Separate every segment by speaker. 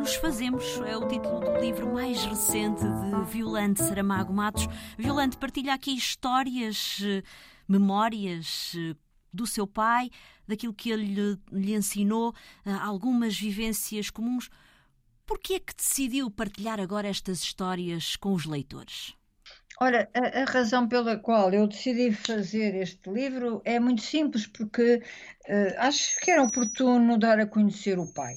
Speaker 1: nos fazemos é o título do livro mais recente de Violante Saramago Matos. Violante partilha aqui histórias, eh, memórias eh, do seu pai, daquilo que ele lhe ensinou, eh, algumas vivências comuns. Por que é que decidiu partilhar agora estas histórias com os leitores?
Speaker 2: Ora, a, a, razão pela qual eu decidi fazer este livro é muito simples, porque uh, acho que era oportuno dar a conhecer o pai.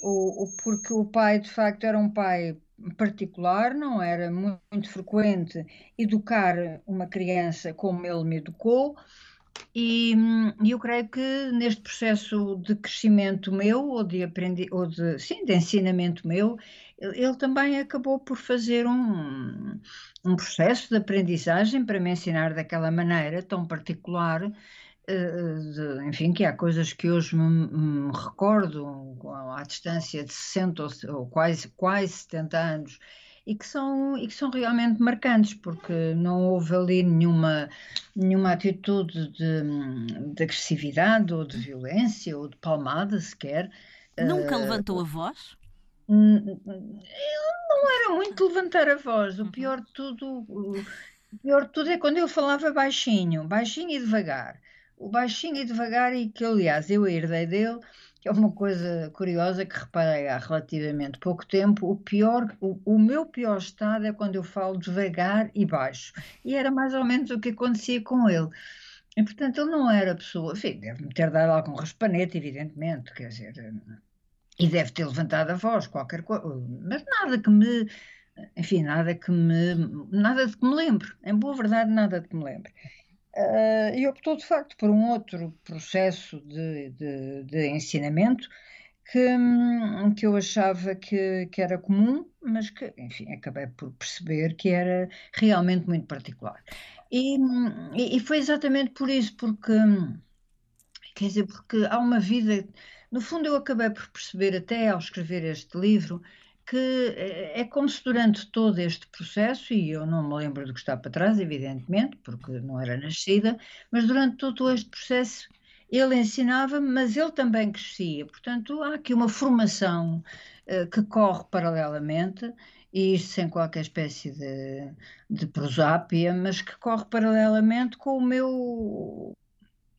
Speaker 2: O, o, porque o pai, de facto, era um pai particular, não era muito, muito frequente educar uma criança como ele me educou, e, eu creio que neste processo de crescimento meu, ou de, aprendi, ou de, sim, de ensinamento meu, ele também acabou por fazer um, um processo de aprendizagem para me ensinar daquela maneira tão particular, enfim, que há coisas que hoje me, me recordo à distância de 60 ou, ou, quase, quase 70 anos e que são, e que são realmente marcantes, porque não houve ali nenhuma, nenhuma atitude de, de agressividade ou de violência ou de palmada sequer.
Speaker 1: Nunca uh, levantou a voz?
Speaker 2: Ele não era muito levantar a voz. O pior de tudo, o pior de tudo é quando ele falava baixinho, baixinho e devagar. O baixinho e devagar, e que aliás eu herdei dele, que é uma coisa curiosa que reparei há relativamente pouco tempo. O pior, o, o meu pior estado é quando eu falo devagar e baixo. E era mais ou menos o que acontecia com ele. E portanto ele não era pessoa, enfim, deve-me ter dado algum raspanete, evidentemente, quer dizer, e deve ter levantado a voz, qualquer coisa, mas nada que me, enfim, nada que me, nada de que me lembre, em boa verdade, nada de que me lembre. Uh, e optou de facto por um outro processo de, de, de ensinamento que, que eu achava que, que era comum, mas que, enfim, acabei por perceber que era realmente muito particular. E, e foi exatamente por isso, porque, quer dizer, porque há uma vida no fundo, eu acabei por perceber, até ao escrever este livro, que é como se durante todo este processo, e eu não me lembro do que está para trás, evidentemente, porque não era nascida, mas durante todo este processo ele ensinava, mas ele também crescia. Portanto, há aqui uma formação uh, que corre paralelamente, e isto sem qualquer espécie de, de prosápia, mas que corre paralelamente com o meu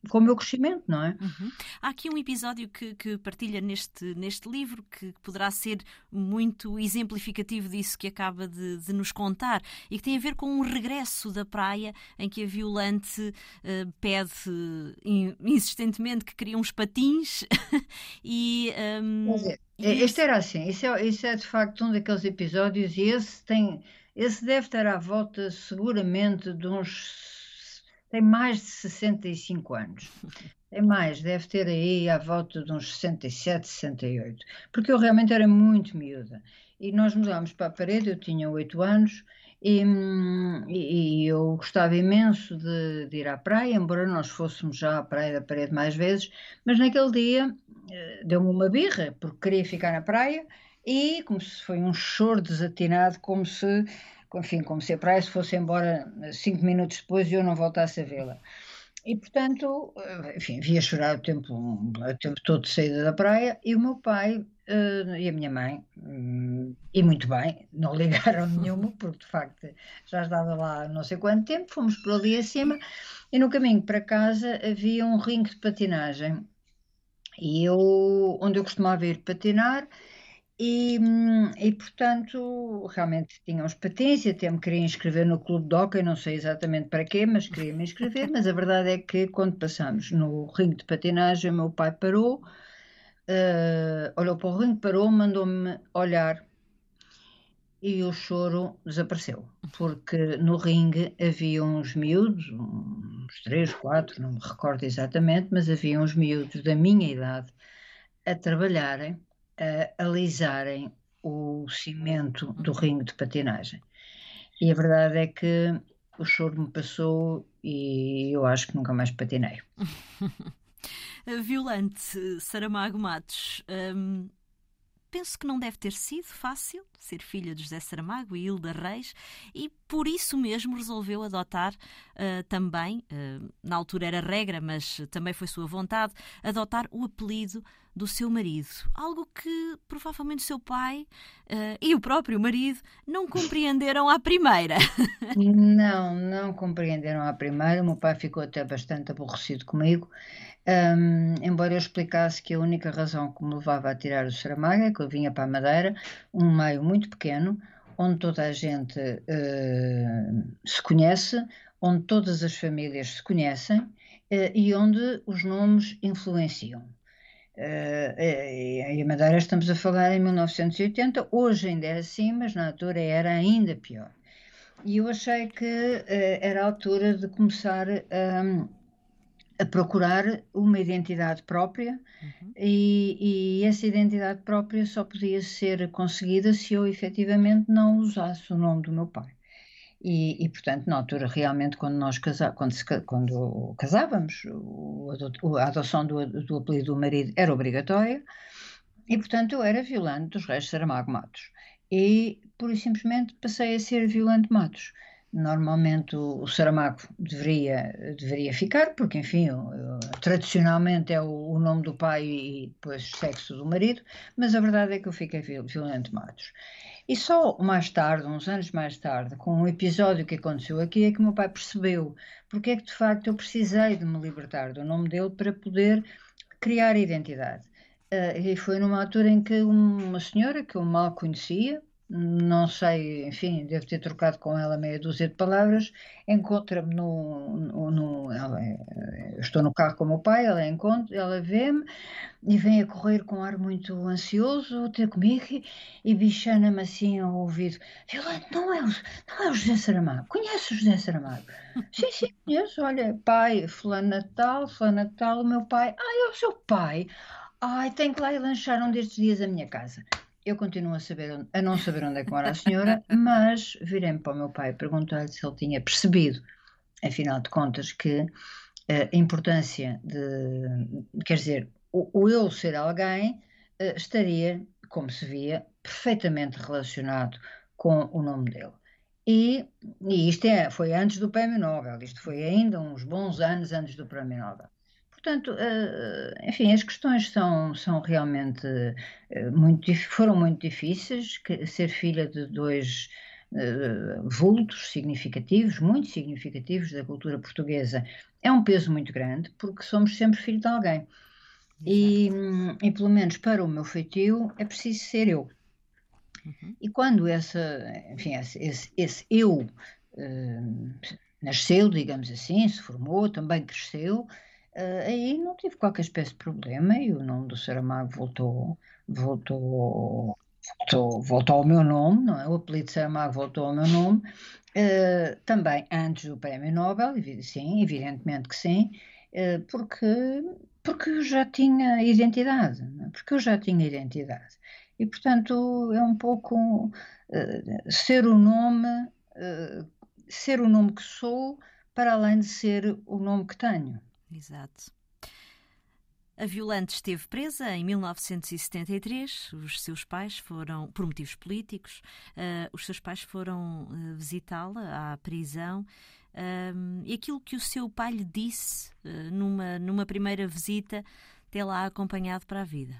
Speaker 2: com o meu crescimento, não é?
Speaker 1: Uhum. Há aqui um episódio que, que, partilha neste, neste livro que poderá ser muito exemplificativo disso que acaba de, de, nos contar e que tem a ver com um regresso da praia em que a Violante uh, pede uh, insistentemente que queria uns patins e. Um,
Speaker 2: é, este era assim, isso é, isso é de facto um daqueles episódios e esse tem. Esse deve estar à volta seguramente de uns tem mais de 65 anos. Tem mais, deve ter aí à volta de uns 67, 68. Porque eu realmente era muito miúda. E nós mudámos para a parede, eu tinha 8 anos, e, e, eu gostava imenso de, de, ir à praia, embora nós fôssemos já à praia da parede mais vezes, mas naquele dia eh, deu-me uma birra, porque queria ficar na praia, e como se foi um choro desatinado, como se enfim, como se a praia se fosse embora cinco minutos depois e eu não voltasse a vê-la. E, portanto, eh, enfim, via chorar o tempo, o tempo todo de saída da praia e o meu pai uh, e a minha mãe, um, e muito bem, não ligaram nenhuma, porque de facto já estava lá não sei quanto tempo, fomos por ali acima e no caminho para casa havia um ringue de patinagem e eu, onde eu costumava ir patinar, e, e, portanto, realmente tinha uns patins, até me queria inscrever no clube de hockey, não sei exatamente para quê, mas queria me inscrever. mas a verdade é que quando passamos no ringue de patinagem, meu pai parou, uh, olhou para o ringue, parou, mandou-me olhar e o choro desapareceu, porque no ringue havia uns miúdos, uns três, quatro, não me recordo exatamente, mas havia uns miúdos da minha idade a trabalharem a alisarem o cimento do ringue de patinagem. E a verdade é que o choro me passou e eu acho que nunca mais patinei.
Speaker 1: Violante, Saramago Matos, hum, penso que não deve ter sido fácil ser filha de José Saramago e Hilda Reis e por isso mesmo resolveu adotar uh, também, uh, na altura era regra, mas também foi sua vontade, adotar o apelido do seu marido. Algo que provavelmente seu pai uh, e o próprio marido não compreenderam à primeira.
Speaker 2: não, não compreenderam à primeira. O meu pai ficou até bastante aborrecido comigo. Um, embora eu explicasse que a única razão que me levava a tirar o Saramago é que eu vinha para a Madeira, um meio muito pequeno, onde toda a gente uh, se conhece, onde todas as famílias se conhecem uh, e onde os nomes influenciam. Uh, e a Madeira estamos a falar em 1980, hoje ainda é assim, mas na altura era ainda pior. E eu achei que uh, era a altura de começar um, a procurar uma identidade própria uhum. e, e, essa identidade própria só podia ser conseguida se eu efetivamente não usasse o nome do meu pai. E, e, portanto, na altura, realmente, quando nós casa, quando, se, quando casávamos, o, a adoção do, do, apelido do marido era obrigatória, e, portanto, eu era violante dos reis de Saramago Matos. E, pura e simplesmente, passei a ser violante Matos. Normalmente o, o Saramago deveria, deveria ficar, porque, enfim, tradicionalmente é o, o, nome do pai e depois sexo do marido, mas a verdade é que eu fiquei violante Matos. E só mais tarde, uns anos mais tarde, com um episódio que aconteceu aqui, é que o meu pai percebeu porque é que de facto eu precisei de me libertar do nome dele para poder criar identidade. Uh, e foi numa altura em que uma senhora que eu mal conhecia, não sei, enfim, devo ter trocado com ela meia dúzia de palavras, encontra-me no, no, no ela, é, estou no carro com o meu pai, ela encontra, ela vê-me e vem a correr com um ar muito ansioso ter comigo e, e bichana-me assim ao ouvido, Violante, não é, o, não é o José Saramago, conhece o José Saramago? sim, sim, conheço, olha, pai, fulano Natal, fulano Natal, o meu pai, ai, é o seu pai, ai, tem que lá ir lanchar um destes dias a minha casa. Eu continuo a, saber, a não saber onde é que mora a senhora, mas virei-me para o meu pai perguntar-lhe se ele tinha percebido, afinal de contas, que eh, a importância de, quer dizer, o, o eu ser alguém uh, estaria, como se via, perfeitamente relacionado com o nome dele. E, e isto é, foi antes do Prémio Nobel, isto foi ainda uns bons anos antes do Prémio Nobel. Portanto, uh, enfim, as questões são, são realmente uh, muito, foram muito difíceis. Ser filha de dois vultos significativos, muito significativos da cultura portuguesa, é um peso muito grande, porque somos sempre filhos de alguém. E, e, pelo menos para o meu feitio, é preciso ser eu. Uhum. E quando essa, enfim, esse, esse, esse eu nasceu, digamos assim, se formou, também cresceu, Uh, aí não tive qualquer espécie de problema e o nome do Saramago voltou, voltou, voltou, voltou ao meu nome, não é? O apelido Saramago voltou ao meu nome, uh, também antes do Prémio Nobel, sim, evidentemente que sim, uh, porque, porque eu já tinha identidade, é? porque eu já tinha identidade. E, portanto, é um pouco ser o nome, ser o nome que sou, para além de ser o nome que tenho.
Speaker 1: Exato. A Violante esteve presa em 1973. Os seus pais foram, por motivos políticos, uh, os seus pais foram uh, visitá-la à prisão. Uh, e aquilo que o seu pai lhe disse numa, numa primeira visita, tê-la acompanhado para a vida.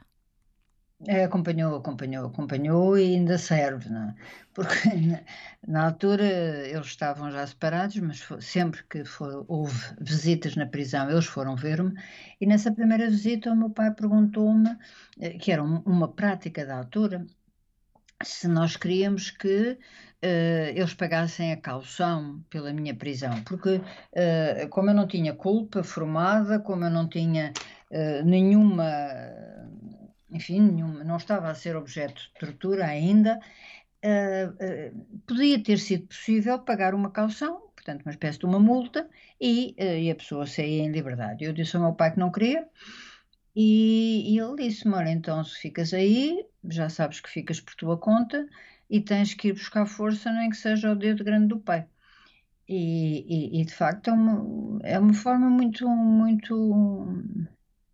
Speaker 2: É, acompanhou, acompanhou, acompanhou e ainda serve, não é? Porque na, altura eles estavam já separados, mas foi, sempre que foi, houve visitas na prisão, eles foram ver-me. E nessa primeira visita, o meu pai perguntou-me, eh, que era um, uma prática da altura, se nós queríamos que uh, eles pagassem a caução pela minha prisão, porque uh, como eu não tinha culpa formada, como eu não tinha uh, nenhuma enfim, nenhum, não estava a ser objeto de tortura ainda, uh, uh, podia ter sido possível pagar uma caução, portanto, uma espécie de uma multa, e, uh, e a pessoa saía em liberdade. Eu disse ao meu pai que não queria, e, e ele disse-me: Olha, então se ficas aí, já sabes que ficas por tua conta e tens que ir buscar força, nem que seja o dedo grande do pai. E, e, e de facto é uma, é uma forma muito, muito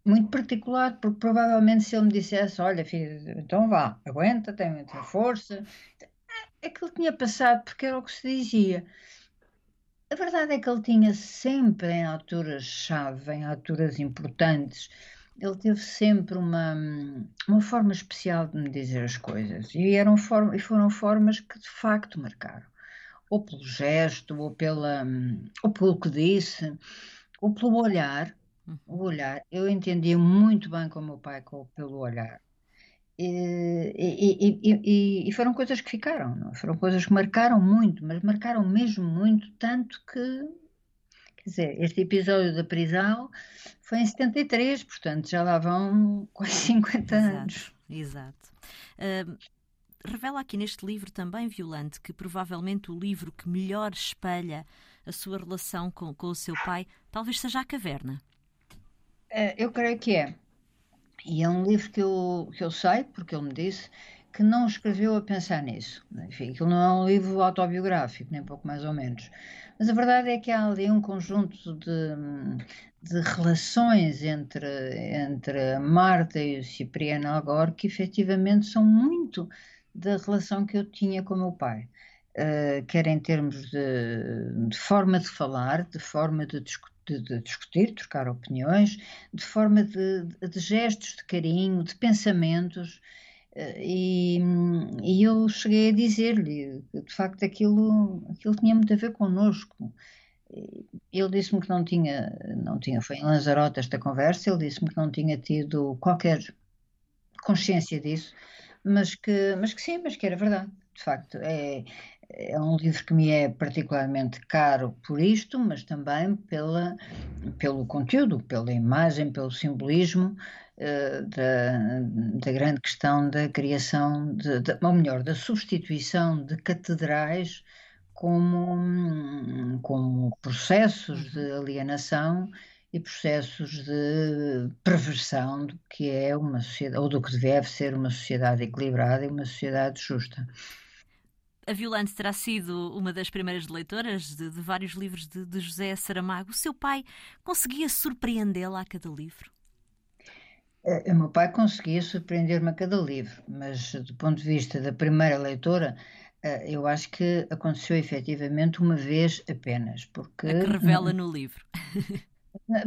Speaker 2: muito particular, porque provavelmente se ele me dissesse, olha filho, então vá, aguenta, tem muita força, é que ele tinha passado porque era o que se dizia. A verdade é que ele tinha sempre em alturas-chave, em alturas importantes, ele teve sempre uma, uma forma especial de me dizer as coisas. E, eram form e foram formas que de facto marcaram. Ou pelo gesto, ou, pela, ou pelo que disse, ou pelo olhar. Uhum. O olhar. Eu entendia muito bem com o meu pai com, pelo olhar. E, e, e, e, foram coisas que ficaram, não? foram coisas que marcaram muito, mas marcaram mesmo muito, tanto que, quer dizer, este episódio da prisão foi em 73, portanto já lá vão quase 50
Speaker 1: exato,
Speaker 2: anos.
Speaker 1: Exato. Uh, revela aqui neste livro também, Violante, que provavelmente o livro que melhor espelha a sua relação com, com o seu pai talvez seja A Caverna.
Speaker 2: Uh, eu creio que é. E é um livro que eu, que eu sei, porque ele me disse, que não escreveu a pensar nisso. Enfim, aquilo não é um livro autobiográfico, nem pouco mais ou menos. Mas a verdade é que há ali um conjunto de, de relações entre, entre Marta e o Cipriano Algor que efetivamente são muito da relação que eu tinha com o meu pai. Uh, quer em termos de, de, forma de falar, de forma de discutir de, de, discutir, trocar opiniões, de forma de, de, gestos de carinho, de pensamentos. Eh, e, e eu cheguei a dizer-lhe que, de facto, aquilo, aquilo tinha muito a ver connosco. Ele disse-me que não tinha, não tinha, foi em Lanzarote esta conversa, ele disse-me que não tinha tido qualquer consciência disso, mas que, mas que sim, mas que era verdade, de facto. É, é um livro que me é particularmente caro por isto, mas também pela, pelo conteúdo, pela imagem, pelo simbolismo uh, da, da, grande questão da criação, de, de, ou melhor, da substituição de catedrais como, como processos de uhum. alienação e processos de perversão do que é uma sociedade, ou do que deve ser uma sociedade equilibrada e uma sociedade justa.
Speaker 1: A Violante terá sido uma das primeiras leitoras de, de vários livros de, de, José Saramago. O seu pai conseguia surpreendê-la a cada livro?
Speaker 2: É, o meu pai conseguia surpreender-me a cada livro, mas do ponto de vista da primeira leitora, eh, eu acho que aconteceu efetivamente uma vez apenas. Porque...
Speaker 1: A que revela no livro.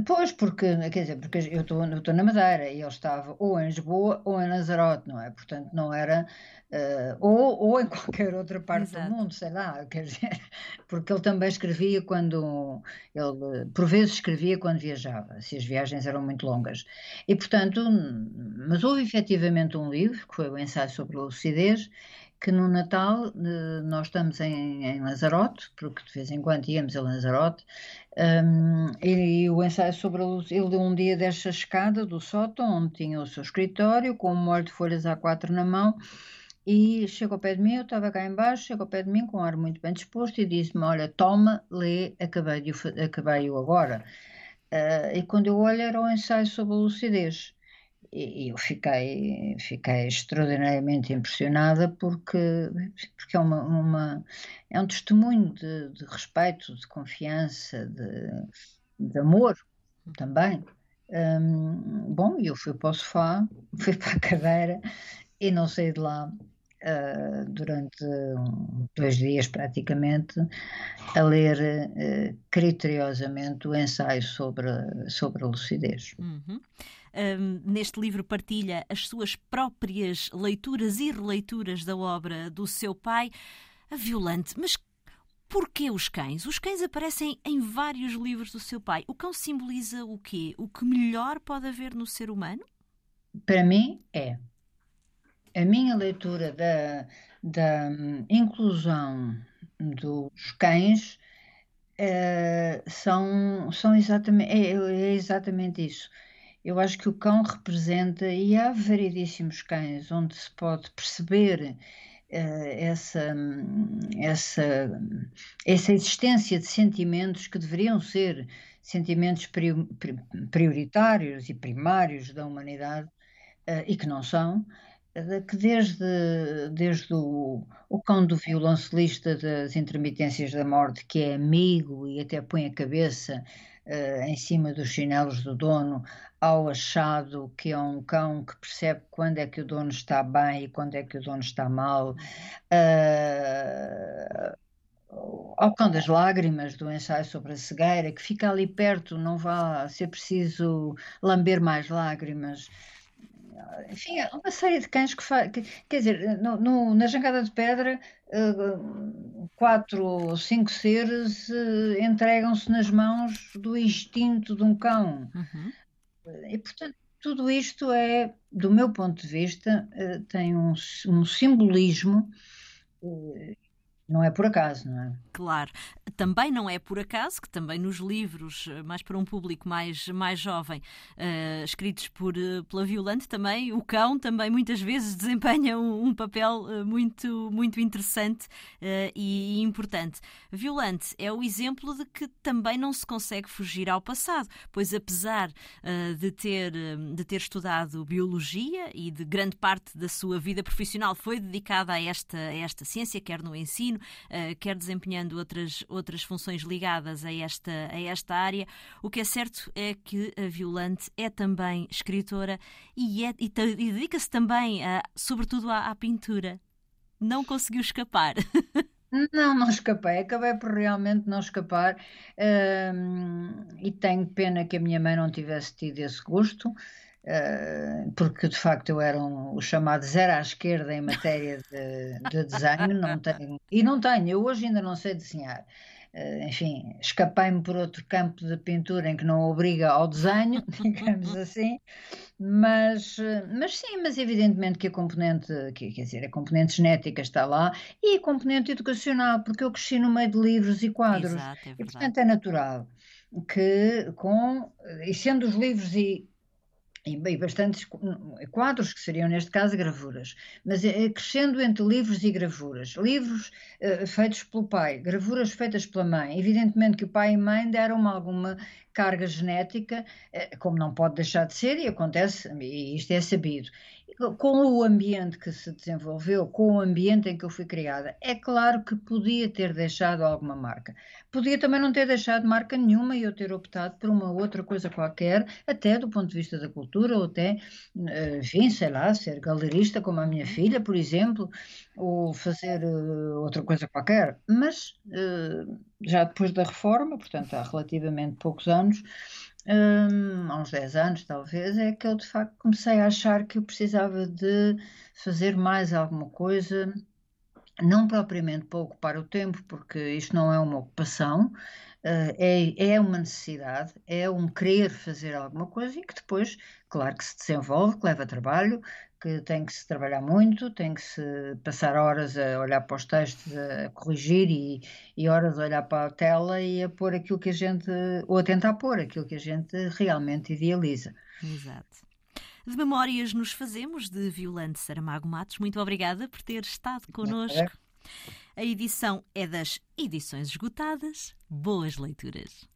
Speaker 2: Pois, porque, quer dizer, porque eu estou na Madeira e ele estava ou em Lisboa ou em Lanzarote, não é? Portanto, não era. Uh, ou, ou em qualquer outra parte Exato. do mundo, sei lá, quer dizer, porque ele também escrevia quando. Ele, por vezes, escrevia quando viajava, se as viagens eram muito longas. E, portanto, mas houve efetivamente um livro, que foi o Ensaio sobre a Lucidez, que no Natal uh, nós estamos em, em Lanzarote, porque de vez em quando íamos a Lanzarote, um, e, e, o ensaio sobre a luz, ele deu um dia desta escada do sótão, onde tinha o seu escritório, com um molho de folhas A4 na mão, e chegou ao pé de mim, eu estava cá embaixo, chegou ao pé de mim com um ar muito bem disposto e disse-me, olha, toma, lê, acabei-o acabei agora. Uh, e quando eu olho era o ensaio sobre a lucidez e eu fiquei, fiquei extraordinariamente impressionada porque, porque é, uma, uma é um testemunho de, de, respeito, de confiança, de, de amor também. Um, bom, eu fui para o sofá, fui para a cadeira e não saí de lá uh, durante dois dias praticamente a ler uh, criteriosamente o ensaio sobre, sobre a lucidez.
Speaker 1: Uhum um, neste livro partilha as suas próprias leituras e releituras da obra do seu pai. A Violante, mas Porquê os cães? Os cães aparecem em vários livros do seu pai. O cão simboliza o quê? O que melhor pode haver no ser humano?
Speaker 2: Para mim, é. A minha leitura da, da hum, inclusão dos cães uh, são, são exatamente, é, é exatamente isso. Eu acho que o cão representa, e há variedíssimos cães onde se pode perceber uh, essa, essa, essa existência de sentimentos que deveriam ser sentimentos prioritários e primários da humanidade uh, e que não são, uh, que desde, desde o, o cão do violoncelista das intermitências da morte, que é amigo e até põe a cabeça em cima dos chinelos do dono, ao achado que é um cão que percebe quando é que o dono está bem e quando é que o dono está mal. Uh, ao cão das lágrimas do ensaio sobre a cegueira, que fica ali perto, não vai ser preciso lamber mais lágrimas. Enfim, há uma série de cães que faz. Quer dizer, no, no, na Jangada de Pedra, uh, quatro ou cinco seres uh, entregam-se nas mãos do instinto de um cão. Uhum. E, portanto, tudo isto é, do meu ponto de vista, uh, tem um, um simbolismo não é por acaso, não é?
Speaker 1: Claro. Também não é por acaso que também nos livros, eh, mais para um público mais, mais jovem, uh, escritos por, uh, pela Violante, também o cão também muitas vezes desempenha um, um papel uh, muito, muito interessante e importante. Violante é o exemplo de que também não se consegue fugir ao passado, pois apesar de, ter, de ter estudado biologia e de grande parte da sua vida profissional foi dedicada a esta, a esta ciência, quer no ensino, quer desempenhando outras, outras funções ligadas a esta, a esta área. O que é certo é que a Violante é também escritora e, é, e, e dedica-se também, a, sobretudo, à, à pintura. Não conseguiu escapar.
Speaker 2: Não, não escapei, acabei por realmente não escapar e tenho pena que a minha mãe não tivesse tido esse gosto. Uh, porque de facto eu era um, o chamado zero à esquerda em matéria de, de desenho, não tenho, e não tenho, eu hoje ainda não sei desenhar. Uh, enfim, escapei-me por outro campo de pintura em que não obriga ao desenho, digamos assim, mas, mas sim, mas evidentemente que a componente, que, quer dizer, a componente genética está lá e a componente educacional, porque eu cresci no meio de livros e quadros,
Speaker 1: Exato, é
Speaker 2: e portanto é natural que com, e sendo os livros e e, bastantes quadros, que seriam neste caso gravuras, mas é, crescendo entre livros e gravuras. Livros uh, feitos pelo pai, gravuras feitas pela mãe. Evidentemente que o pai e mãe deram alguma carga genética, uh, como não pode deixar de ser, e acontece, e isto é sabido com o ambiente que se desenvolveu, com o ambiente em que eu fui criada, é claro que podia ter deixado alguma marca. Podia também não ter deixado marca nenhuma e eu ter optado por uma outra coisa qualquer, até do ponto de vista da cultura, ou até, eh, enfim, sei lá, ser galerista como a minha filha, por exemplo, ou fazer uh, outra coisa qualquer. Mas uh, já depois da reforma, portanto há relativamente poucos anos, hum, há uns 10 anos talvez, é que eu de facto comecei a achar que eu precisava de fazer mais alguma coisa, não propriamente para ocupar o tempo, porque isto não é uma ocupação, Uh, é, é uma necessidade, é um querer fazer alguma coisa e que depois, claro que se desenvolve, que leva trabalho, que tem que se trabalhar muito, tem que se passar horas a olhar para os textos, a corrigir e, e horas a olhar para a tela e a pôr aquilo que a gente, ou a tentar pôr aquilo que a gente realmente idealiza.
Speaker 1: Exato. De memórias nos fazemos de Violante Saramago Matos. Muito obrigada por ter estado connosco. A edição é das Edições Esgotadas. Boas leituras.